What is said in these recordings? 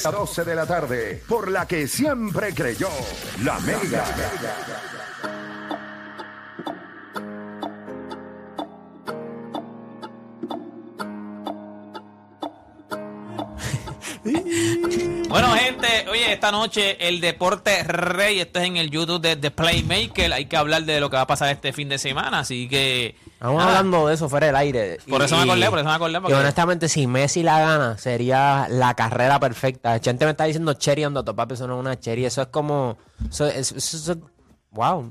10 a 12 de la tarde, por la que siempre creyó, la Mega. Esta noche el deporte rey, esto es en el YouTube de The Playmaker, hay que hablar de lo que va a pasar este fin de semana, así que... Estamos nada, hablando de eso fuera del aire. Por eso me acordé, por eso me acordé, Y porque- honestamente, si Messi la gana, sería la carrera perfecta. Gente me está diciendo cherry on the top, papi, eso no es una cherry. Eso es como... Eso, eso- eso- eso- wow.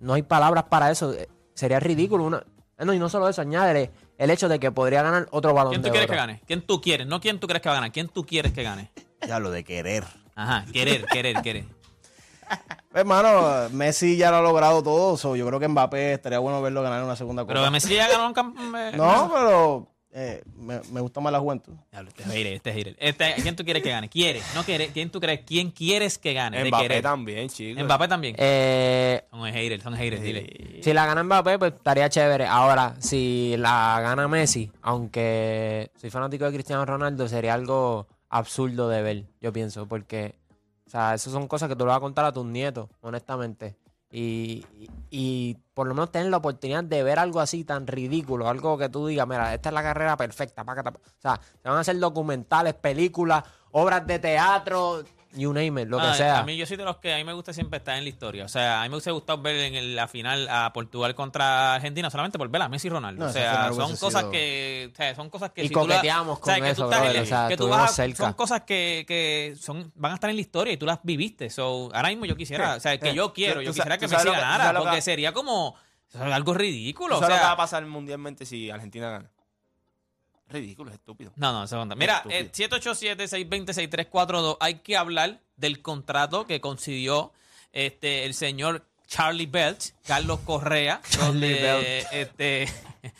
No hay palabras para eso. Eh, Sería ridículo. Una, eh, no, y no solo eso, añádele el hecho de que podría ganar otro balón ¿Quién de tú quieres oro. que gane? ¿Quién tú quieres? No quién tú crees que va a ganar, ¿quién tú quieres que gane? Ya lo de querer. Ajá, querer, querer, querer. Hermano, Messi ya lo ha logrado todo. so yo creo que Mbappé estaría bueno verlo ganar una segunda Pero copa. Messi ya ganó un campeón. No, pero eh, me, me gusta más la juventud. Este es hater, este es hater. Este, ¿Quién tú quieres que gane? ¿Quieres? ¿No quieres? ¿Quién tú crees? ¿Quién quieres que gane? Mbappé también, chicos. Mbappé también. Eh, Son haters, son haters, dile. Si la gana Mbappé, pues estaría chévere. Ahora, si la gana Messi, aunque soy fanático de Cristiano Ronaldo, sería algo absurdo de ver, yo pienso, porque, o sea, esas son cosas que tú le vas a contar a tus nietos, honestamente. Y, y- por lo menos tener la oportunidad de ver algo así tan ridículo, algo que tú digas, mira, esta es la carrera perfecta. pácata, pa-". O sea, se van a hacer documentales, películas, obras de teatro, you name it, lo que sea. A mí yo soy de los que a mí me gusta siempre estar en la historia. O sea, a mí me hubiese gustado ver en el- la final a Portugal contra Argentina solamente por ver a Messi y Ronaldo. No, o sea, son cosas sido- que, o sea, son cosas que Y si tú la- coqueteamos o sea, con que tú eso, brother, o sea, que tú vas cerca. son cosas que, que son van a estar en la historia y tú las viviste. So, ahora mismo yo quisiera, o sea, que Eh, yo quiero, tú- yo tú quisiera que tú Messi tú ganara, porque sería como algo ridículo. ¿Tú O lo que va sea, a pasar mundialmente si Argentina gana? Ridículo, es estúpido. No, no. Mira, eh, 787-620-6342. Hay que hablar del contrato que consiguió este, el señor Charlie Belt, Carlos Correa, donde, este,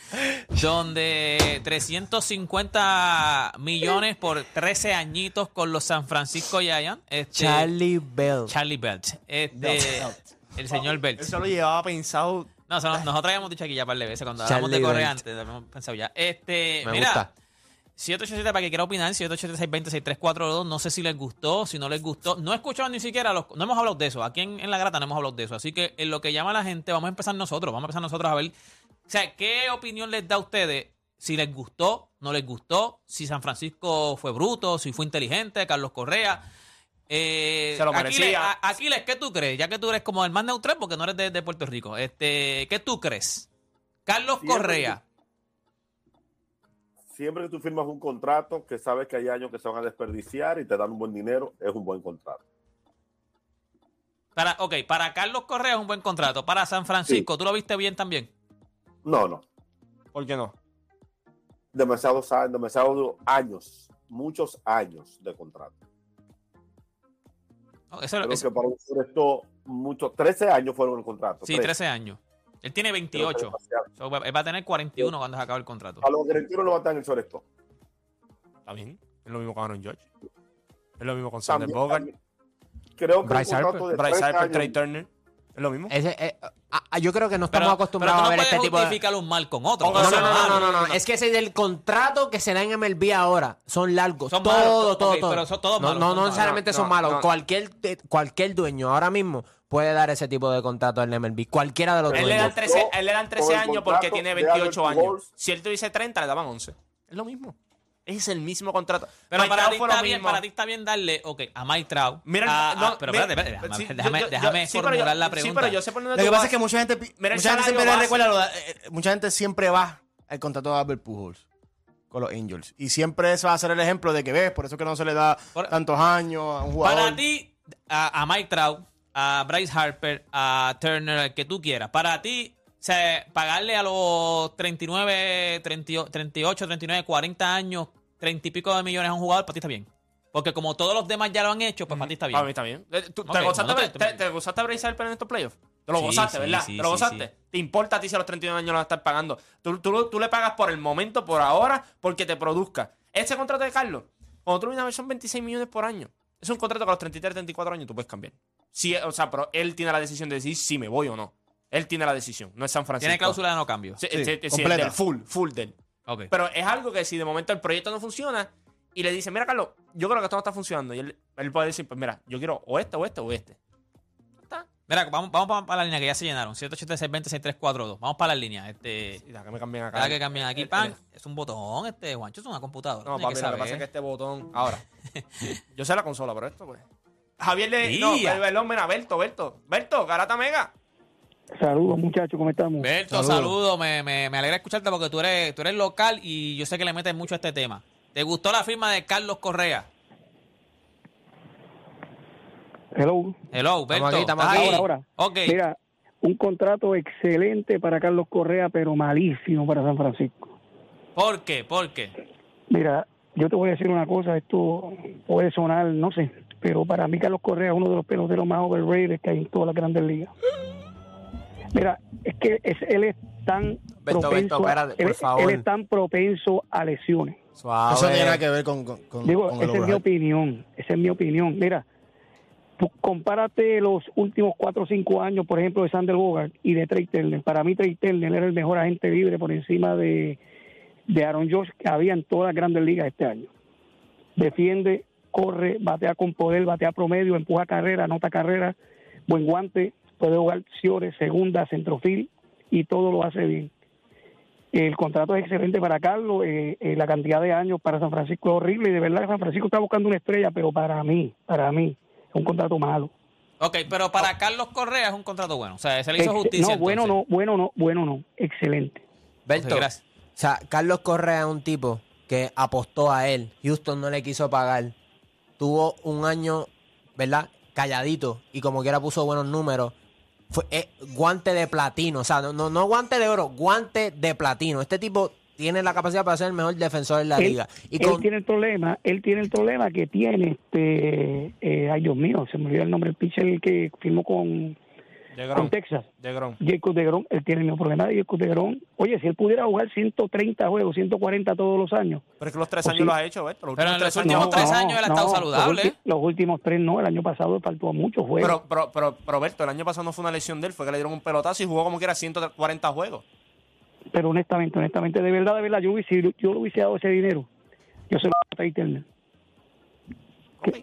donde 350 millones por 13 añitos con los San Francisco Giants. Este, Charlie Bell. Charlie Belt. Este, el señor Belt. Eso lo llevaba pensado. No, eso no- nosotros habíamos dicho aquí ya par de veces cuando hablamos de Correa antes, habíamos pensado ya. Este, Me mira, gusta. 787 para que quiera opinar, 787-620-6342. No sé si les gustó, si no les gustó. No he escuchado ni siquiera los. No hemos hablado de eso. Aquí en, en La Grata no hemos hablado de eso. Así que en lo que llama la gente, vamos a empezar nosotros. Vamos a empezar nosotros a ver. O sea, ¿qué opinión les da a ustedes? Si les gustó, no les gustó. Si San Francisco fue bruto, si fue inteligente, Carlos Correa. Eh, Se lo Aquiles, merecía. Aquiles, ¿qué tú crees? Ya que tú eres como el más neutral porque no eres de, de Puerto Rico. Este, ¿Qué tú crees? Carlos Siempre Correa. Siempre que tú firmas un contrato que sabes que hay años que se van a desperdiciar y te dan un buen dinero, es un buen contrato. Para, ok, para Carlos Correa es un buen contrato. Para San Francisco, ¿tú lo viste bien también? No, no. ¿Por qué no? Demasiados años, demasiados años, muchos años de contrato. Eso- Creo eso- que para un esto muchos, 13 años fueron el contrato. sí, 13 años. Él tiene Creo que 28. demasiado. So, va- él va a tener 41 cuando se acabe el contrato. A los directivos no va a estar en el Soresto. Está bien. Es lo mismo que ganó George. Es lo mismo con Sander Bogart, Creo que Bryce Harper. Bryce 13 Harper, Trey Turner. Es lo mismo. Ese, eh, ah, ah, yo creo que no Pero, estamos pero acostumbrados tú no a ver puedes este tipo de... justificar un mal con otro. No, no, no, no, no, no, no. Es que ese del contrato que se da en MLB ahora son largos. Son todo, malos. todo, Ok, todo. pero son todos no, malos, no, son no malos. necesariamente No, son no, malos. no. Cualquier, eh, cualquier dueño ahora mismo puede dar ese tipo de contrato al MLB. Cualquiera de los Él le, dueños. dan 13, él le dan 13 Con el años porque contrato tiene de 28 Albert años. Pujols. Si él tuviese 30, le daban 11. Es lo mismo. Es el mismo contrato. Pero para ti, está bien, mismo. para ti está bien darle, ok, a Mike Trout. Mira, a- no, a- pero mira, espérate, espérate, déjame, sí, yo- déjame, yo- déjame sí, pero yo- formular la Sí, pregunta. pero yo sé por dónde Lo que pasa vas. es que mucha gente, pi- Mira el mucha gente salario siempre le base. recuerda, lo de- eh, eh, mucha gente siempre va al contrato de Albert Pujols con los Angels. Y siempre ese va a ser el ejemplo de que ves, por eso que no se le da Por- tantos años a un jugador. Para ti, a, a Mike Trout, a Bryce Harper, a Turner, al que tú quieras, para ti, sea, pagarle a los 39, 38, 38, 39, 40 años, 30 y pico de millones a un jugador, para ti está bien. Porque como todos los demás ya lo han hecho, pues para ti está bien. Para mí está bien. Eh, ¿Tú, Ok, ¿Te gozaste, no, te, te- te, te gozaste a Bryce Harper en estos playoffs? Te lo Sí, gozaste, sí, ¿verdad? sí, te lo gozaste. ¿Te importa a ti si a los 31 años lo estás pagando? Tú, tú, tú le pagas por el momento, por ahora, porque te produzca. Ese contrato de Carlos, cuando tú a ver, son 26 millones por año. Es un contrato que a los 33, 34 años tú puedes cambiar. Sí, o sea, pero él tiene la decisión de decir si me voy o no. Él tiene la decisión, no es San Francisco. Tiene cláusula de no cambio. Sí, Sí, sí, sí, completa. del full, full del. Ok. Pero es algo que si de momento el proyecto no funciona y le dice, mira, Carlos, yo creo que esto no está funcionando. Y él, él puede decir, pues mira, yo quiero o este, o este, o este. Mira, vamos, vamos para la línea que ya se llenaron. 786-206342. Vamos para la línea. Este, la que me cambian acá. que cambian aquí, El- pan. el- Es un botón, este, Juancho, es una computadora. No, papi, lo que pasa es que este botón. Ahora, yo sé la consola, pero esto, pues. Javier le. No, Tía. perdón, mira, Berto, Berto. Berto, Garata Mega. Saludos muchachos, ¿cómo estamos? Berto, saludos. Me, me, me alegra escucharte porque tú eres, tú eres local y yo sé que le metes mucho a este tema. ¿Te gustó la firma de Carlos Correa? Hello. Hello, Berto. aquí, estamos ¿estás aquí. ahí? Ahora, ahora. Ok. Mira, un contrato excelente para Carlos Correa, pero malísimo para San Francisco. ¿Por qué? ¿Por qué? Mira, yo te voy a decir una cosa, esto puede sonar, no sé, pero para mí Carlos Correa es uno de los peloteros más overrated que hay en todas las grandes ligas. Mira, es que es- él es tan propenso, Berto, a- espérate, por él- favor. él es tan propenso a lesiones. Suave. Eso no tiene nada que ver con, con, con- Digo, con esa es mi opinión, esa es mi opinión. Mira, tú compárate los últimos cuatro o cinco años, por ejemplo, de Sander Bogart y de Trey Turner. Para mí, Trey Turner era el mejor agente libre por encima de, de Aaron Josh que había en todas las grandes ligas este año. Defiende, corre, batea con poder, batea promedio, empuja carrera, anota carrera, buen guante, puede jugar ciores, segunda, centrofil y todo lo hace bien. El contrato es excelente para Carlos, eh, eh, la cantidad de años para San Francisco es horrible y de verdad San Francisco está buscando una estrella, pero para mí, para mí, es un contrato malo. Ok, pero para Carlos Correa es un contrato bueno. O sea, se le hizo Ex- justicia. no, bueno entonces. no, bueno no, bueno no, excelente. Berto, o sea, Carlos Correa es un tipo que apostó a él. Houston no le quiso pagar. Tuvo un año, ¿verdad? Calladito y como quiera puso buenos números. Fue eh, guante de platino, o sea, no, no, no guante de oro, guante de platino. Este tipo tiene la capacidad para ser el mejor defensor de la Él, liga. Y él con, tiene el problema, él tiene el problema que tiene este, eh, ay Dios mío, se me olvidó el nombre, el pitcher que firmó con, De con Grom. Texas. De Grom. Jacob de Grom, él tiene el mismo problema de Jacob de Grom. Oye, si él pudiera jugar 130 juegos, 140 todos los años, Pero es que los tres Pues años sí. los ha hecho, Berto. Los Pero últimos en los tres últimos años tres años él ha estado saludable, Los, ¿eh? los últimos tres no, el año pasado faltó muchos juegos. Pero, pero, pero, pero, Berto, el año pasado no fue una lesión de él, fue que le dieron un pelotazo y jugó como que era 140 juegos. pero honestamente, honestamente, de verdad, de verdad, yo, hubiese, yo le hubiese dado ese dinero. Yo se lo voy a. Ok.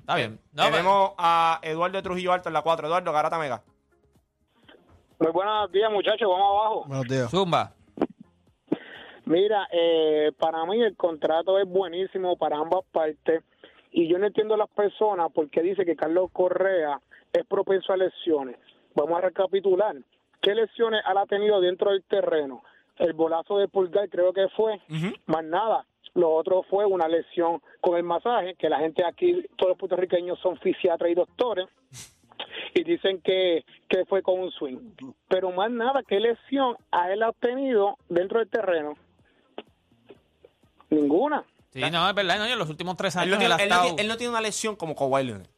Está bien. No, pero- Tenemos a Eduardo Trujillo Alto en la 4. Eduardo, Garata Mega. Muy buenos días, muchachos. Vamos abajo. Buenos días. Zumba. Mira, eh, para mí el contrato es buenísimo para ambas partes y yo no entiendo a las personas porque dice que Carlos Correa es propenso a lesiones. Vamos a recapitular. ¿Qué lesiones él ha tenido dentro del terreno? El bolazo de pulgar creo que fue, más nada. Lo otro fue una lesión con el masaje, que la gente aquí, todos los puertorriqueños son fisiatras y doctores, y dicen que, que fue con un swing. Pero más nada, ¿qué lesión a él ha tenido dentro del terreno? Ninguna. Sí, no, es verdad. No, y en los últimos tres Él años no, él tiene, ha él no tiene- él no tiene una lesión como Kawhi Leonard.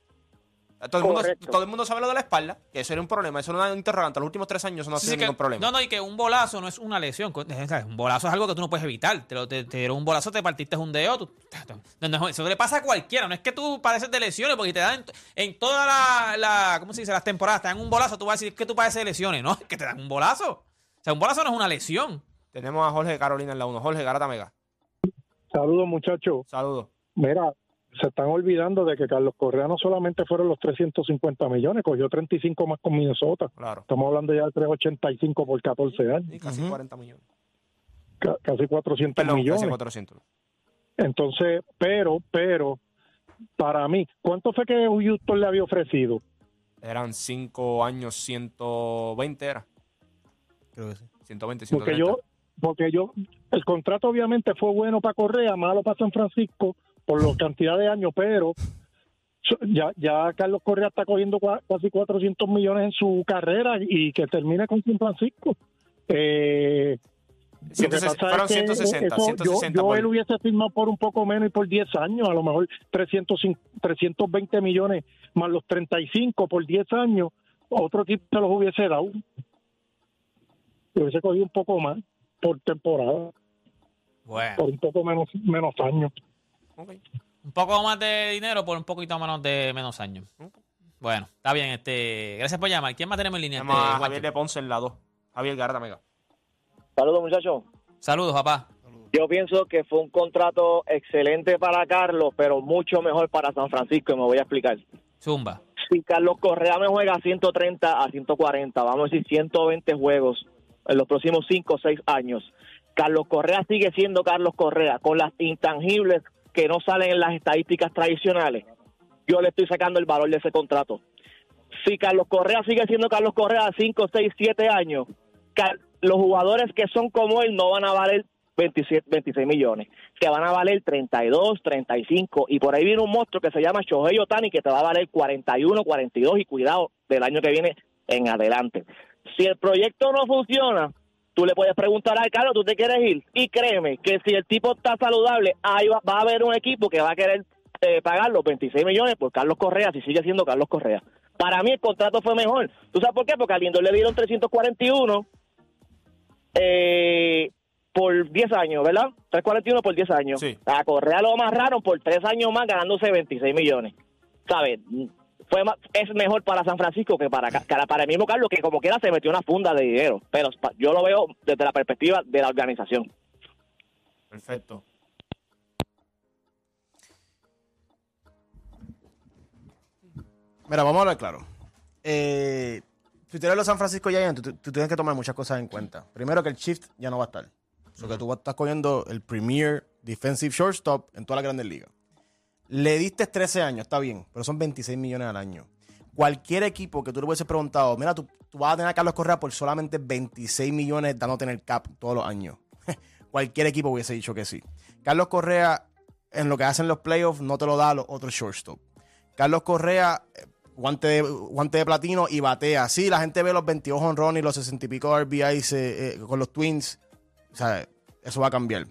Todo el, mundo, todo el mundo sabe lo de la espalda, que eso era un problema, eso era una interrogante. Los últimos tres años eso no ha Sí, sido sí, que- ningún problema. No, no, y que un bolazo no es una lesión. Un bolazo es algo que tú no puedes evitar. Te, te, te dieron un bolazo, te partiste un dedo. tú- no, no, eso le pasa a cualquiera. No es que tú padeces de lesiones, porque te dan en, en toda la, la- ¿Cómo se dice? Las temporadas te dan un bolazo. Tú vas a decir que tú padeces de lesiones. No, es que te dan un bolazo. O sea, un bolazo no es una lesión. Tenemos a Jorge Carolina en la 1. Jorge, Garata Mega. Saludos, muchachos. Saludos. Mira, se están olvidando de que Carlos Correa no solamente fueron los 350 millones, cogió 35 más con Minnesota. Claro. Estamos hablando ya de 385 por 14 años, Y casi 40 millones. ca- casi 400 Perdón, millones. casi 400. Entonces, pero, pero, para mí, ¿cuánto fue que Houston le había ofrecido? Eran 5 años, 120 era. Creo que sí. 120, Porque 130. yo, porque yo, el contrato obviamente fue bueno para Correa, malo para San Francisco por la cantidad de años, pero ya, ya Carlos Correa está cogiendo casi 400 millones en su carrera y que termine con San Francisco. Eh, lo que 160, pasa fueron es que 160, eso, 160 yo, yo él hubiese firmado por un poco menos y por 10 años, a lo mejor 300, 320 millones más los 35 por 10 años, otro equipo se los hubiese dado. Hubiese cogido un poco más por temporada, Bueno. por un poco menos, menos años. Un poco más de dinero por un poquito menos de menos años. Bueno, está bien. este Gracias por llamar. ¿Quién más tenemos en línea? Este, a? Javier de Ponce en la 2. Javier Garata Mega. Saludos, muchachos. Saludos, papá. Yo pienso que fue un contrato excelente para Carlos, pero mucho mejor para San Francisco, y me voy a explicar. Zumba. Si Carlos Correa me juega 130 a 140, vamos a decir 120 juegos en los próximos 5 o 6 años, Carlos Correa sigue siendo Carlos Correa, con las intangibles que no salen en las estadísticas tradicionales. Yo le estoy sacando el valor de ese contrato. Si Carlos Correa sigue siendo Carlos Correa 5, 6, 7 años, los jugadores que son como él no van a valer 27, 26 millones, que van a valer 32, 35, y por ahí viene un monstruo que se llama Shohei Otani que te va a valer 41, 42, y cuidado, del año que viene en adelante. Si el proyecto no funciona, tú le puedes preguntar a Carlos, ¿tú te quieres ir? Y créeme que si el tipo está saludable, ahí va, va a haber un equipo que va a querer eh, pagar los 26 millones por Carlos Correa, si sigue siendo Carlos Correa. Para mí el contrato fue mejor. ¿Tú sabes por qué? Porque a Lindor le dieron 341 eh, por 10 años, ¿verdad? 341 por 10 años. Sí. A Correa lo amarraron por 3 años más ganándose 26 millones. ¿Sabes? Fue más- es mejor para San Francisco que para, para, para el mismo Carlos, que como quiera se metió una funda de dinero. Pero yo lo veo desde la perspectiva de la organización. Perfecto. Mira, vamos a hablar claro. Eh, si tú eres los San Francisco Giants, tú, tú tienes que tomar muchas cosas en cuenta. Primero que el shift ya no va a estar. O sea, que tú estás cogiendo el premier defensive shortstop en todas las grandes ligas. Le diste 13 años, está bien, pero son 26 millones al año. Cualquier equipo que tú le hubieses preguntado, mira, tú, tú vas a tener a Carlos Correa por solamente 26 millones dándote en el cap todos los años. Cualquier equipo hubiese dicho que sí. Carlos Correa, en lo que hacen los playoffs, no te lo da a los otros shortstop. Carlos Correa, eh, guante de, guante de platino y batea. Sí, la gente ve los 22 honrones y los 60 y pico RBIs eh, eh, con los Twins. O sea, eso va a cambiar.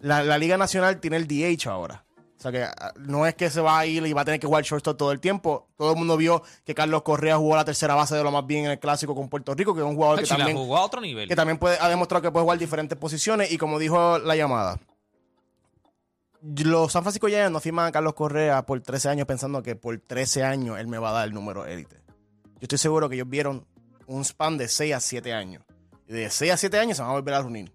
La, la Liga Nacional tiene el DH ahora. Sea que ah, no es que se va a ir y va a tener que jugar shortstop todo el tiempo. Todo el mundo vio que Carlos Correa jugó la tercera base de lo más bien en el clásico con Puerto Rico, que es un jugador que Hachi, la también, jugó a otro nivel. que también puede, ha demostrado que puede jugar diferentes posiciones. Y como dijo la llamada, los San Francisco Giants no firman a Carlos Correa por 13 años pensando que por 13 años él me va a dar el número élite. Yo estoy seguro que ellos vieron un span de 6 a 7 años. Y de 6 a 7 años se van a volver a reunir.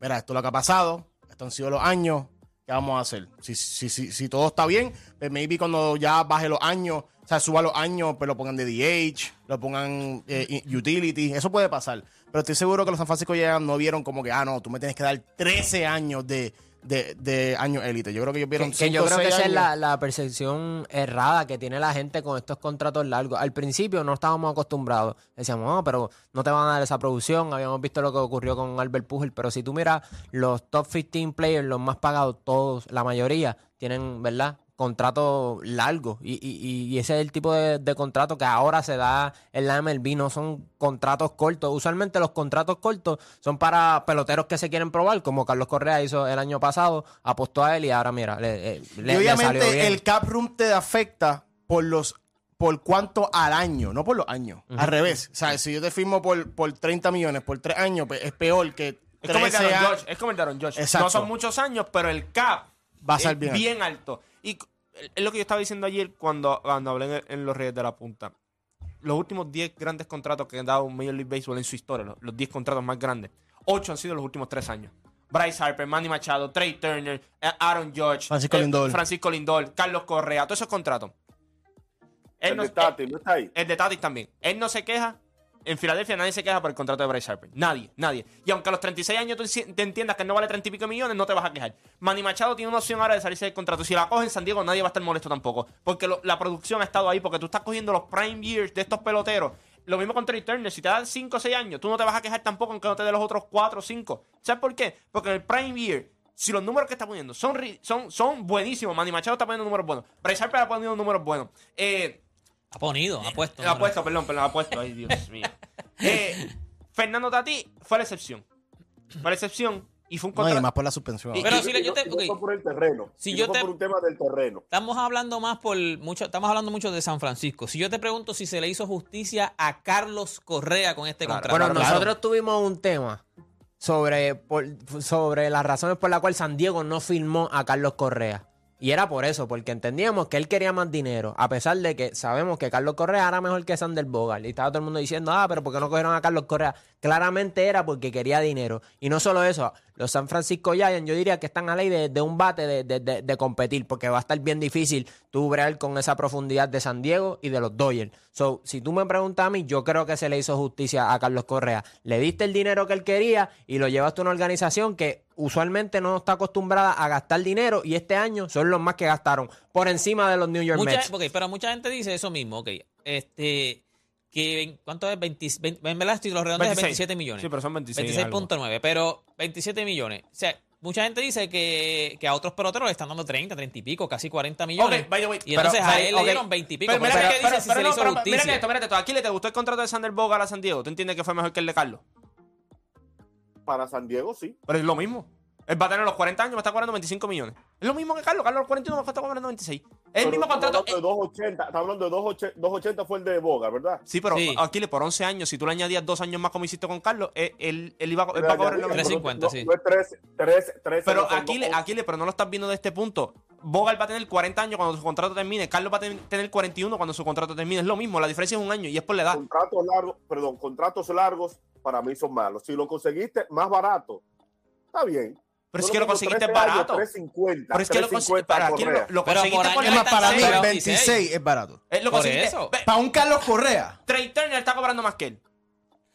Mira, esto es lo que ha pasado, estos han sido los años, ¿qué vamos a hacer? Si, si, si, si todo está bien, pues maybe cuando ya baje los años, o sea, suba los años, pues lo pongan de DH, lo pongan eh, utility, eso puede pasar. Pero estoy seguro que los San Francisco Giants no vieron como que, ah, no, tú me tienes que dar 13 años de, de, de años élite. Yo creo que ellos vieron Que, que yo cinco, creo que esa es la, la percepción errada que tiene la gente con estos contratos largos. Al principio no estábamos acostumbrados. Decíamos, no, pero no te van a dar esa producción. Habíamos visto lo que ocurrió con Albert Pujol. Pero si tú miras los top 15 players, los más pagados, todos, la mayoría, tienen, ¿verdad? Contratos largos. Y, y- y ese es el tipo de, de contrato que ahora se da en la MLB. No son contratos cortos. Usualmente los contratos cortos son para peloteros que se quieren probar, como Carlos Correa hizo el año pasado. Apostó a él y ahora, mira, le, eh, le- y le salió obviamente bien. el cap room te afecta por los por cuánto al año, no por los años. Al revés. O sea, si yo te firmo por, por 30 millones por 3 años, pues es peor que Es como el de 13 Aaron años. Judge. Es como el Judge. Exacto. No son muchos años, pero el cap Va a ser bien, alto. Y es lo que yo estaba diciendo ayer cuando, cuando hablé en, en los Reyes de la Punta. Los últimos 10 grandes contratos que han dado un Major League Baseball en su historia, los, los 10 contratos más grandes, 8 han sido los últimos 3 años. Bryce Harper, Manny Machado, Trey Turner, eh, Aaron Judge, Francisco eh, Lindor. Francisco Lindor, Carlos Correa, todos esos contratos. Él El no- de Tati, ¿no está ahí? el de Tatis también. Él no se queja. En Filadelfia nadie se queja por el contrato de Bryce Harper. Nadie, nadie. Y aunque a los 36 años tú te entiendas que no vale 30 y pico millones, no te vas a quejar. Manny Machado tiene una opción ahora de salirse del contrato. Si la coge en San Diego, nadie va a estar molesto tampoco. Porque la producción ha estado ahí. Porque tú estás cogiendo los prime years de estos peloteros. Lo mismo con Trey Turner. Si te dan 5 o 6 años, tú no te vas a quejar tampoco aunque no te dé los otros 4 o 5. ¿Sabes por qué? Porque en el prime year, si los números que está poniendo son, son, son buenísimos, Manny Machado está poniendo números buenos. Bryce Harper ha poniendo números buenos. Eh, Ha ponido, ha puesto. ha puesto, perdón, perdón, ha puesto. Ay, Dios mío. Eh, Fernando Tati fue la excepción. Fue la excepción y fue un No, y contrato. más por la suspensión. Y-. Pero Y si le- yo te- y no por el terreno. Si y yo te- por un tema del terreno. Estamos hablando más por mucho, estamos hablando mucho de San Francisco. Si yo te pregunto si se le hizo justicia a Carlos Correa con este Claro. contrato. Bueno, Claro. nosotros tuvimos un tema sobre, por- sobre las razones por las cuales San Diego no firmó a Carlos Correa. Y era por eso, porque entendíamos que él quería más dinero, a pesar de que sabemos que Carlos Correa era mejor que Sander Bogart. Y estaba todo el mundo diciendo, ah, pero ¿por qué no cogieron a Carlos Correa? Claramente era porque quería dinero. Y no solo eso, los San Francisco Giants yo diría que están a ley de, de un bate de, de- de- de competir, porque va a estar bien difícil tú bregar con esa profundidad de San Diego y de los Dodgers. So, si tú me preguntas a mí, yo creo que se le hizo justicia a Carlos Correa. Le diste el dinero que él quería y lo llevaste a una organización que usualmente no está acostumbrada a gastar dinero y este año son los más que gastaron por encima de los New York Mucha, Mets. ok, pero mucha gente dice eso mismo, ok. Este, que, ¿cuánto es? 20, 20 en verdad, estoy los redondos de 26. 27 millones. Sí, pero son 26 algo. 26.9, pero 27 millones. O sea, mucha gente dice que, que a otros peloteros le están dando 30, 30 y pico, casi 40 millones. Ok, by the way, y pero, entonces a ¿sabes? él Ok. le dieron 20 y pico. Pero Pero, mira mira que- que dice pero- si pero no, pero. Mira esto, mira esto. Aquí le te gustó el contrato de Sander Bogart a San Diego. ¿Tú entiendes que fue mejor que el de Carlos? Para San Diego, sí. Pero es lo mismo. Él va a tener los 40 años, me está cobrando 25 millones. Es lo mismo que Carlos. Carlos los 41 me está cobrando 26. Es el mismo estamos contrato. hablando de 280, estamos hablando de 280, 280 fue el de Boga, ¿verdad? Sí, pero Sí. Aquiles, por 11 años, si tú le añadías dos años más como hiciste con Carlos, él, él, él iba, a- él va a cobrar lo mismo. 350, no, sí. No es 13, 13, 13 Pero no dos- Aquiles, pero no lo estás viendo de este punto. Bogart va a tener 40 años cuando su contrato termine. Carlos va a ten- tener 41 cuando su contrato termine. Es lo mismo, la diferencia es un año y es por la edad. contratos largos, perdón, contratos largos para mí son malos. Si lo conseguiste más barato, está bien. Pero es que lo conseguiste 13 años, barato. 350, Pero es que lo conseguiste 350 para Correa. lo, conseguiste por Es más, para mí Pero 26 es barato. Eh, lo Por conseguiste. Para un Carlos Correa. Trey Turner está cobrando más que él.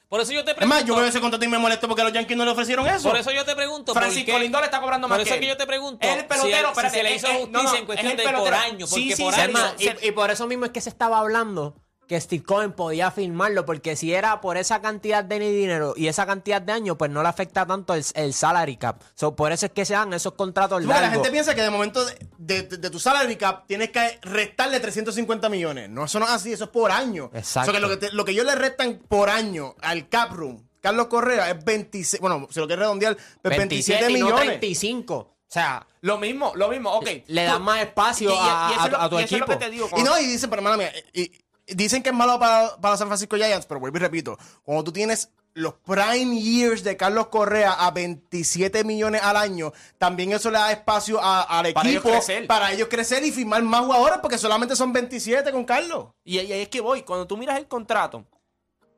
Por eso yo te Es pregunto. más, yo veo ese contrato y me molesto porque los Yankees no le ofrecieron eso. Por eso yo te pregunto. ¿por Francisco Lindor está cobrando más Por que eso él. es que yo te pregunto. Es el pelotero, si, él- se le hizo justicia no, no, en cuestión es de por año. Porque Sí, sí, por sí, año. sí, Además, y, y por eso mismo es que se estaba hablando que Steve Cohen podía firmarlo, porque si era por esa cantidad de dinero y esa cantidad de años, pues no le afecta tanto el, el salary cap. So, por eso es que se dan esos contratos porque la largos. gente piensa que de momento de, de- tu salary cap tienes que restarle 350 millones. No, eso no es así, eso es por año. Exacto. O sea, que lo, que te- lo que ellos le restan por año al cap room, Carlos Correa, es 26, bueno, si lo quieres redondear, pues 27, 27 y no millones. 35. O sea, Lo mismo, lo mismo, ok. le dan más espacio y- y- a, y eso a- es lo- a tu y eso es lo equipo. que te digo. Y no, y dicen, pero hermana mía, y- dicen que es malo para, para San Francisco Giants, pero vuelvo y repito, cuando tú tienes los prime years de Carlos Correa a 27 millones al año, también eso le da espacio a- al Para ellos equipo para ellos crecer y firmar más jugadores porque solamente son 27 con Carlos. Y ahí ahí es que voy. Cuando tú miras el contrato,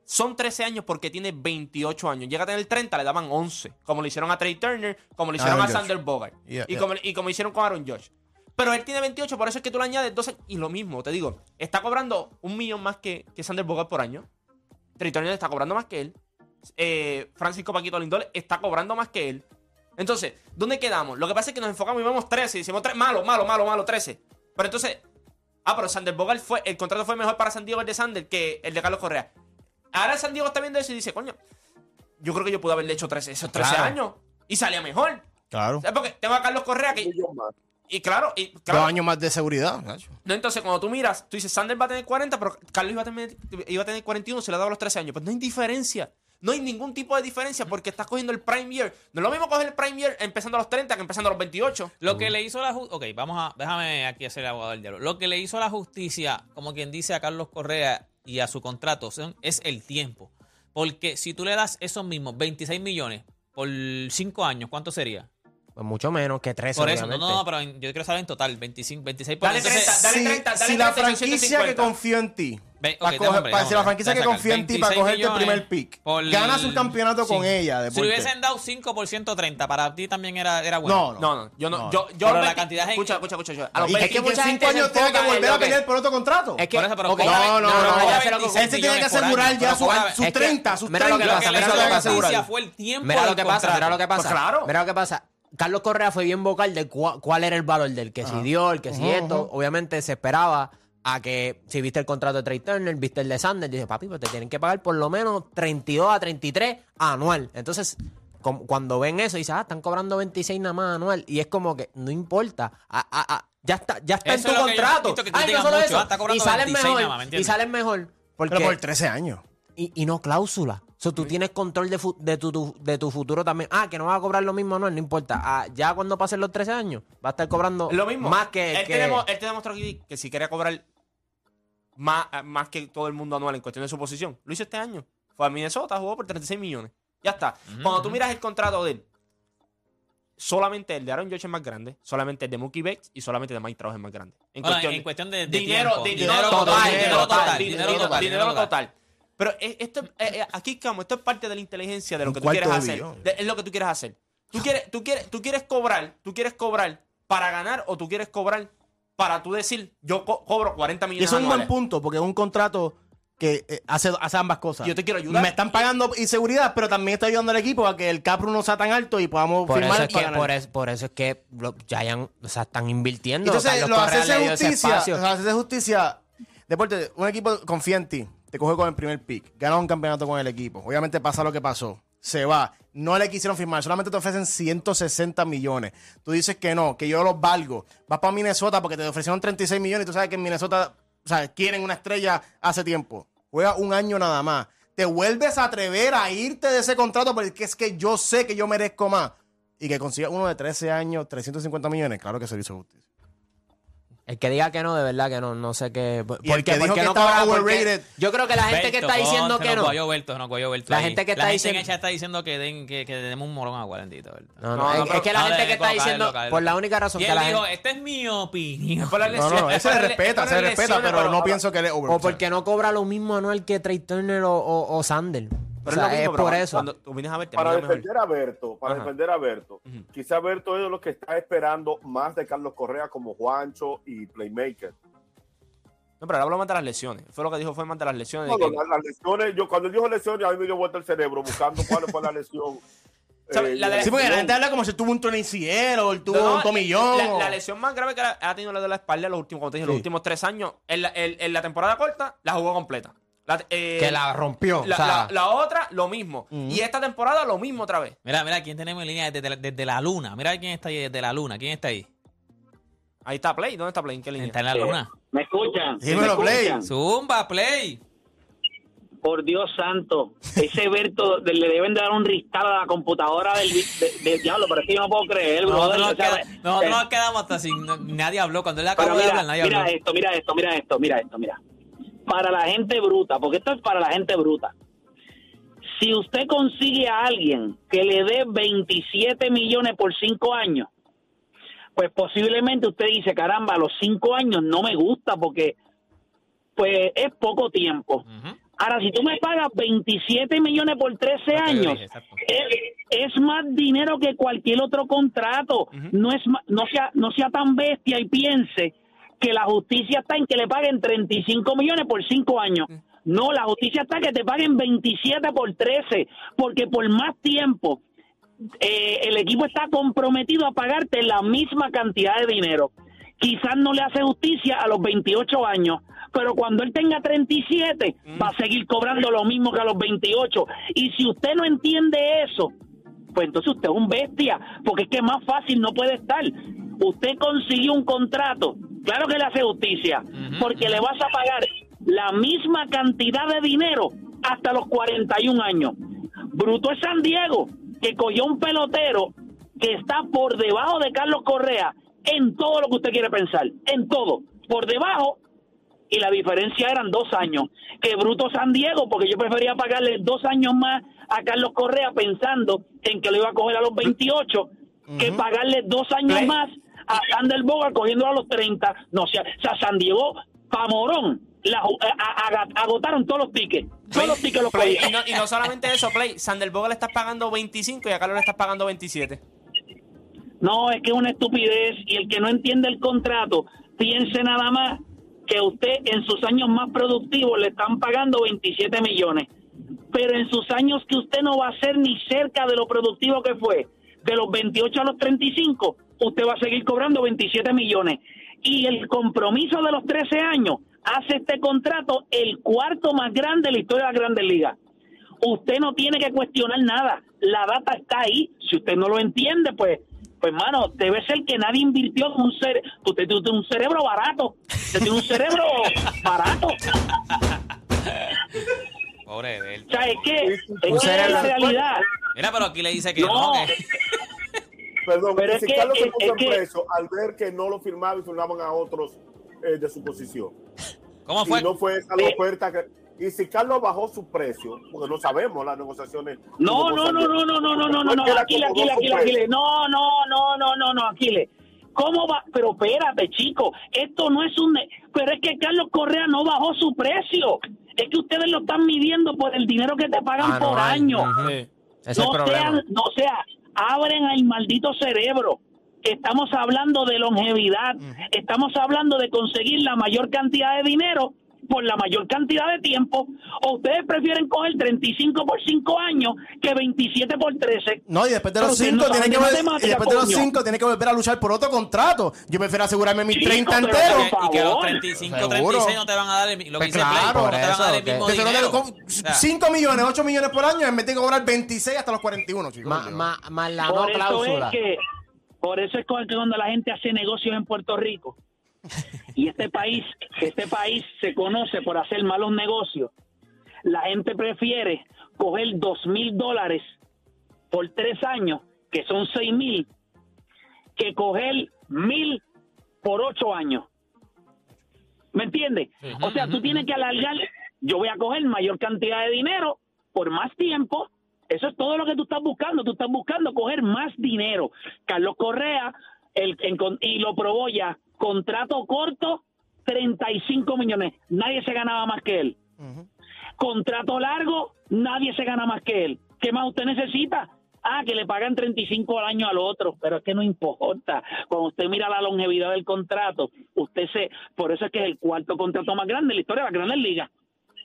son 13 años porque tiene 28 años. Llega a tener 30, le daban 11. Como le hicieron a Trey Turner, como le hicieron Aaron a. Sander Bogart. Yeah, y, yeah. Como, y como hicieron con Aaron Josh. Pero él tiene 28, por eso es que tú le añades 12. Y lo mismo, te digo, está cobrando un millón más que, que Sander Bogart por año. Turner está cobrando más que él. Eh, Francisco Paquito Lindor está cobrando más que él. Entonces, ¿dónde quedamos? Lo que pasa es que nos enfocamos y vemos 13. Y decimos, "Tre- malo, malo, malo, malo, 13. Pero entonces, ah, pero Sander Bogart fue, el contrato fue mejor para San Diego el de Sander que el de Carlos Correa. Ahora San Diego está viendo eso y dice, coño, yo creo que yo pude haberle hecho 13, esos 13 Claro. años y salía mejor. Claro. ¿Sabes? Porque tengo a Carlos Correa que. Y claro, y claro. Dos años más de seguridad. Nacho. No, entonces, cuando tú miras, tú dices, Sander va a tener 40, pero Carlos iba a tener, iba a tener 41, se le ha dado los 13 años. Pues no hay diferencia. No hay ningún tipo de diferencia porque estás cogiendo el prime year. No es lo mismo coger el prime year empezando a los 30 que empezando a los 28. Lo que le hizo la justicia. Ok, vamos a. Déjame aquí hacer el abogado del diablo. Lo que le hizo la justicia, como quien dice a Carlos Correa y a su contrato, son- es el tiempo. Porque si tú le das esos mismos 26 millones por 5 años, ¿cuánto sería? Pues mucho menos que 13, Por eso, no, obviamente. no, no, pero en- yo quiero saber en total, 25, 26 por Dale entonces- 30, dale si 30, dale si la 30, franquicia 150. que confió en ti, Ve, pa' ok, coger- dame, pa- dame, si la franquicia que sacar confió en ti para 26 cogerte el millones primer pick, por- ganas un campeonato con ella. Si hubiesen dado 5 por 130, para ti también era, era bueno. No, No, no, yo no. No. Yo, yo Pero la cantidad en- Escucha, escucha, escucha. escucha. A los y, 20 es que mucha gente se años tiene que enfoca en volver lo a que- pelear por otro contrato. Es que, Por eso, pero ok, cobra- no, no, no, cobra no, ya sé lo que- 26 Él se tiene que millones por asegurar año, ya pero su- cobra- sus es que- 30, sus mira lo que 30. Lo que pasa, le mira hizo lo que la pasa. justicia fue el tiempo Mira lo del que pasa, contrato. mira lo que pasa. Pues claro. Mira lo que pasa. Carlos Correa fue bien vocal de cua- cuál era el valor del que si dio, el que si esto. Obviamente se esperaba a que si viste el contrato de Trey Turner, viste el de Sanders, dice, papi, pues te tienen que pagar por lo menos 32 a 33 anual. Entonces, cuando ven eso, dicen, ah, están cobrando 26 nada más anual. Y es como que no importa. Ah, ah, ah, ya está, ya está Eso en tu contrato. Ay, no critican solo mucho, eso. ah, y salen 26 mejor. nada más, ¿me y salen mejor. Porque, Pero por 13 años. y, y no cláusula. O sea, tú tienes control de, fu- de, tu, tu- de tu futuro también. Ah, que no vas a cobrar lo mismo, no, no importa. Ah, ya cuando pasen los 13 años, va a estar cobrando Lo mismo. más que. Él, que- te demo- él te demostró aquí que si quería cobrar más, más que todo el mundo anual en cuestión de su posición, lo hizo este año. Fue a Minnesota, jugó por 36 millones. Ya está. Cuando tú miras el contrato de él, solamente el de Aaron Judge es más grande, solamente el de Mookie Betts y solamente el de Mike Trout es más grande. En Bueno, cuestión, en cuestión de, de dinero, dinero dinero total, total, dinero total, dinero total, dinero total. Pero eh, esto, eh, aquí, como esto es parte de la inteligencia de lo que tú quieres hacer. De- es lo que tú quieres hacer. Tú quieres, tú quieres, tú quieres cobrar, tú quieres cobrar para ganar o tú quieres cobrar para tú decir, yo co- cobro 40 Y millones eso es un buen punto, porque es un contrato que eh, hace, hace ambas cosas. Yo te quiero ayudar. Me están pagando inseguridad, pero también está ayudando al equipo a que el cap no sea tan alto y podamos Por firmar eso, es que, ganar. por, es- por eso es que los Giants o sea, están invirtiendo. Entonces, Carlos lo Correa haces le de dio ese justicia. espacio. Lo haces de justicia. Deporte, un equipo confía en ti. Te coge con el primer pick. Ganas un campeonato con el equipo. Obviamente pasa lo que pasó. Se va. No le quisieron firmar. Solamente te ofrecen 160 millones. Tú dices que no, que yo los valgo. Vas para Minnesota porque te ofrecieron 36 millones y tú sabes que en Minnesota o sea, quieren una estrella hace tiempo. Juega un año nada más. Te vuelves a atrever a irte de ese contrato porque es que yo sé que yo merezco más. Y que consigas uno de 13 años, 350 millones. Claro que se hizo justicia. El que diga que no, de verdad que no, no sé qué. ¿Por que ¿Por dijo qué que no estaba cobra? Porque overrated. Yo creo que la gente que Berto, está diciendo que no. guayó Berto, guayó Berto La ahí. gente que está la diciendo- gente en ella está diciendo que, den, que, que le demos un morón a Guarendito. Berto. No, no, No, es, no, es que la No, gente de- que está diciendo, por la única razón Y que él la dijo, gente, esta es mi opinión. Por las No, no, lesiones, ese se respeta, se respeta, pero no pienso que él es o overrated. porque no cobra lo mismo anual que Trey Turner o, o, o Sander. O Pero sea, es lo es mismo, pero por eso. Cuando tú vienes a ver, te Para mejor. defender a Berto, para Ajá. defender a Berto, quizá Berto es de los que está esperando más de Carlos Correa como Juancho y Playmaker. No, pero ahora hablo más de las lesiones. Fue lo que dijo, fue de las lesiones. de No, que- no, las, las lesiones, yo cuando él dijo lesiones, a mí me dio vuelta el cerebro buscando cuál fue la lesión. La de- Sí, porque la gente habla como si tuvo un Toniciel o él tuvo No, no, un tomillón. La, o- la lesión más grave que ha tenido la de la espalda los últimos, como te dije, los últimos tres años. En la, en- en la temporada corta, la jugó completa. La, eh, Que la rompió. la, o sea, la- la otra, lo mismo. Y esta temporada, lo mismo otra vez. Mira, mira, ¿quién tenemos en línea desde, la- desde la luna? Mira quién está ahí desde la luna. ¿Quién está ahí? Ahí está Play. ¿Dónde está Play? ¿En qué línea? Está en la luna. ¿Me escuchan? Dímelo, ¿Me Play. escuchan? Zumba, play. Por Dios santo, ese Berto de- le deben dar un ristal a la computadora del, de- del diablo, pero es que yo no puedo creer, Nosotros, brother. nos, queda- nosotros eh, nos quedamos hasta sin. nadie habló. Cuando él acabó de hablar, nadie mira habló. mira esto, mira esto, mira esto, mira esto, mira. Para la gente bruta, porque esto es para la gente bruta. Si usted consigue a alguien que le dé 27 millones por 5 años, pues posiblemente usted dice, caramba, a los 5 años no me gusta porque pues es poco tiempo. Ahora, si tú me pagas 27 millones por 13 Lo que yo años, dije, exacto. es, es más dinero que cualquier otro contrato. No es no sea no sea tan bestia y piense que la justicia está en que le paguen 35 millones por 5 años. No, la justicia está en que te paguen 27 por 13, porque por más tiempo eh, el equipo está comprometido a pagarte la misma cantidad de dinero. Quizás no le hace justicia a los 28 años, pero cuando él tenga 37 va a seguir cobrando lo mismo que a los 28. Y si usted no entiende eso, pues entonces usted es un bestia, porque es que más fácil no puede estar. Usted consiguió un contrato, claro que le hace justicia, porque le vas a pagar la misma cantidad de dinero hasta los 41 años. Bruto es San Diego, que cogió un pelotero que está por debajo de Carlos Correa en todo lo que usted quiere pensar, en todo, por debajo y la diferencia eran dos años. Que bruto San Diego, porque yo prefería pagarle dos años más a Carlos Correa pensando en que lo iba a coger a los 28, que pagarle dos años más a Sander Bogart cogiéndolo a los 30. No, o sea, San Diego, pa' morón, la ju- a- a- a- agotaron todos los tickets. Todos los tickets los Play. Y no, y no solamente eso, Play. Sander Boga le estás pagando 25 y a Carlos le estás pagando 27. No, es que es una estupidez y el que no entiende el contrato piense nada más que usted en sus años más productivos le están pagando 27 millones, pero en sus años que usted no va a ser ni cerca de lo productivo que fue, de los 28 a los 35, usted va a seguir cobrando 27 millones. Y el compromiso de los 13 años hace este contrato el cuarto más grande de la historia de la Grandes Ligas. Usted no tiene que cuestionar nada. La data está ahí. Si usted no lo entiende, pues, pues mano, debe ser que nadie invirtió en un cerebro. Usted tiene un cerebro barato. Usted tiene un cerebro barato. Pobre O Berto. sea, es que, es, que la realidad. Mira, pero aquí le dice que no. No. que- Perdón, Pero es si que- Carlos se es- puso es que- preso al ver que no lo firmaban y firmaban a otros eh, de su posición. ¿Cómo fue? Y no fue esa la oferta que... Y si Carlos bajó su precio, porque no sabemos las negociaciones. No, no, no, no, no, no, no, no, no, no, su Aquiles, precio. Aquiles. No, no, no, no, no, no, Aquiles. ¿Cómo va? Pero espérate, chico, esto no es un... Pero es que Carlos Correa no bajó su precio. Es que ustedes lo están midiendo por el dinero que te pagan por Anual, año. ujú. Sí. Ese es el no problema. sean, no sea, abren el maldito cerebro. Estamos hablando de longevidad, estamos hablando de conseguir la mayor cantidad de dinero por la mayor cantidad de tiempo, o ustedes prefieren coger 35 por 5 años que 27 por 13. No, y después de los ustedes cinco no tiene saben que tiene que volver a luchar por otro contrato. Yo prefiero asegurarme mis Chico, 30 pero enteros. Y que, los favor. 35, Seguro. 36 no te van a dar el, lo que Pues dice claro, Play, no por te van a dar el eso, mismo Prefiero dinero. tener O sea, 5 millones, 8 millones por año en vez de cobrar 26 hasta los 41, chicos. Más Yo- más- más la por no eso cláusula. es que por eso es que cuando la gente hace negocios en Puerto Rico y este país este país se conoce por hacer malos negocios la gente prefiere coger dos mil dólares por tres años que son seis mil que coger mil por ocho años ¿me entiendes? o sea tú tienes que alargar yo voy a coger mayor cantidad de dinero por más tiempo eso es todo lo que tú estás buscando. Tú estás buscando coger más dinero. Carlos Correa, el, y lo probó ya, contrato corto, 35 millones. Nadie se ganaba más que él. Contrato largo, nadie se gana más que él. ¿Qué más usted necesita? Ah, que le pagan 35 al año al otro, pero es que no importa. Cuando usted mira la longevidad del contrato, usted se, por eso es que es el cuarto contrato más grande en la historia de las grandes ligas.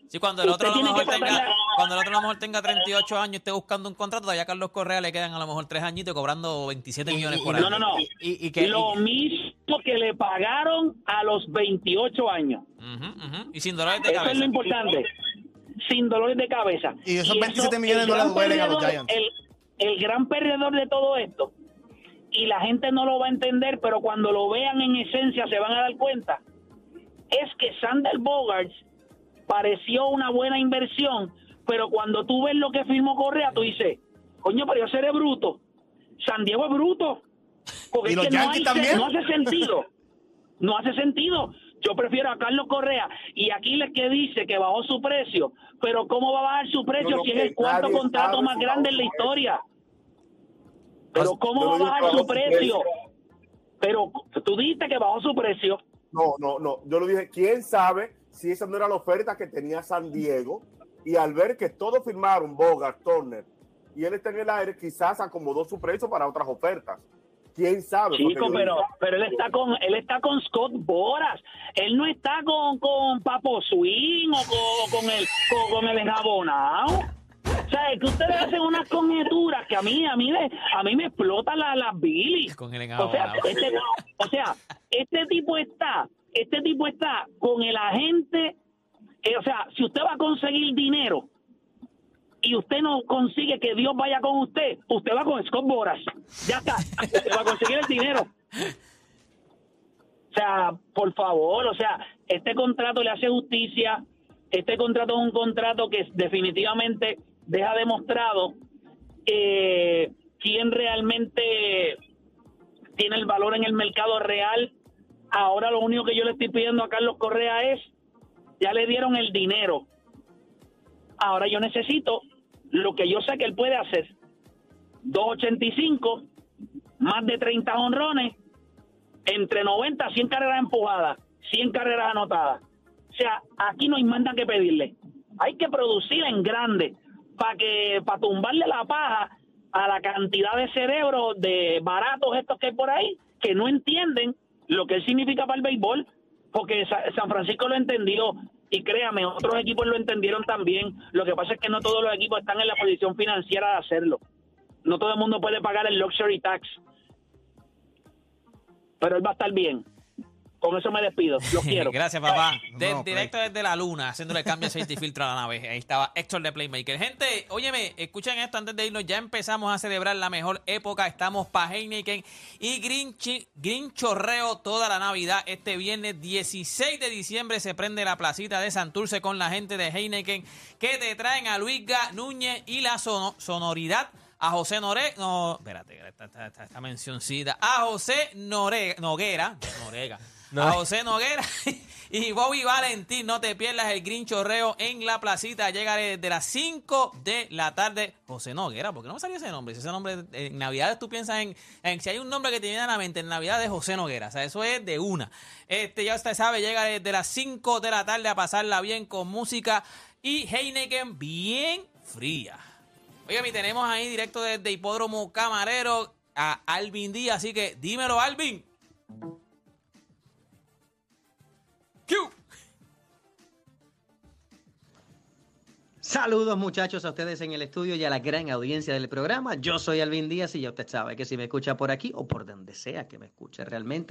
Sí, cuando el otro a lo mejor tenga, cuando el otro a lo mejor tenga 38 años y esté buscando un contrato, todavía a Carlos Correa le quedan a lo mejor 3 añitos cobrando 27 millones por año. No, no, no. Y, y que, Lo mismo que le pagaron a los 28 años. Y sin dolores de Eso es cabeza. lo importante. Sin dolores de cabeza. Y esos eso, 27 millones el no le gran duelen a los perdedor- Giants. El, el gran perdedor de todo esto, y la gente no lo va a entender, pero cuando lo vean en esencia se van a dar cuenta, es que Sander Bogarts pareció una buena inversión, pero cuando tú ves lo que firmó Correa, tú dices, coño, pero yo seré bruto. San Diego es bruto. Porque ¿Y es los que no, hay- también? no hace sentido. No hace sentido. Yo prefiero a Carlos Correa y Aquiles que dice que bajó su precio, pero ¿cómo va a bajar su precio si es el cuarto contrato más grande en la historia? Pero ¿cómo va a bajar su precio. Pero tú dijiste que bajó su precio. No, no, no. Yo lo dije, ¿quién sabe si esa no era la oferta que tenía San Diego? Y al ver que todos firmaron Bogart, Turner, y él está en el aire, quizás acomodó su precio para otras ofertas. ¿Quién sabe? Chico, yo pero, pero él está con él está con Scott Boras. Él no está con, con Papo Swing o con, con el con, con el enjabonado. O sea, es que ustedes hacen unas conjeturas que a mí a mí me, a mí me explotan las las bilis. Con el O sea, este, o sea, este tipo está, este tipo está con el agente, eh, o sea, si usted va a conseguir dinero y usted no consigue que Dios vaya con usted, usted va con Scott Boras. Ya está, usted va a conseguir el dinero. O sea, por favor, o sea, este contrato le hace justicia, este contrato es un contrato que definitivamente deja demostrado eh, quién realmente tiene el valor en el mercado real. Ahora lo único que yo le estoy pidiendo a Carlos Correa es, ya le dieron el dinero. Ahora yo necesito lo que yo sé que él puede hacer. 2.85, más de 30 honrones, entre 90 a 100 carreras empujadas, 100 carreras anotadas. O sea, aquí no hay más nada que pedirle. Hay que producir en grande para que para tumbarle la paja a la cantidad de cerebros de baratos estos que hay por ahí que no entienden lo que él significa para el béisbol, porque Sa- San Francisco lo entendió y créame, otros equipos lo entendieron también. Lo que pasa es que no todos los equipos están en la posición financiera de hacerlo. No todo el mundo puede pagar el luxury tax. Pero él va a estar bien. Con eso me despido. Los quiero. Gracias, papá. De- No, directo desde la luna, haciéndole el cambio de aceite y filtro a la nave. Ahí estaba Héctor de Playmaker. Gente, óyeme, escuchen esto antes de irnos. Ya empezamos a celebrar la mejor época. Estamos para Heineken y Green, Green Chorreo toda la Navidad. Este viernes 16 de diciembre se prende la placita de Santurce con la gente de Heineken que te traen a Luisga Núñez y la sono- sonoridad a José Nore, no, espérate, esta, esta, esta- esta mencioncita, a José Nore- Noguera, Norega, a José Noguera y Bobby Valentín. No te pierdas el Green Chorreo en la placita. Llega desde las 5 de la tarde. José Noguera, ¿por qué no me salió ese nombre? Si ese nombre en Navidades tú piensas en, en si hay un nombre que te viene a la mente en Navidad es José Noguera. O sea, eso es de una. Este, ya usted sabe, llega desde las 5 de la tarde a pasarla bien con música y Heineken bien fría. Oiga, mi tenemos ahí directo desde Hipódromo Camarero a Alvin Díaz, así que dímelo, Alvin. Saludos muchachos a ustedes en el estudio y a la gran audiencia del programa. Yo soy Alvin Díaz y ya usted sabe que si me escucha por aquí o por donde sea que me escuche realmente,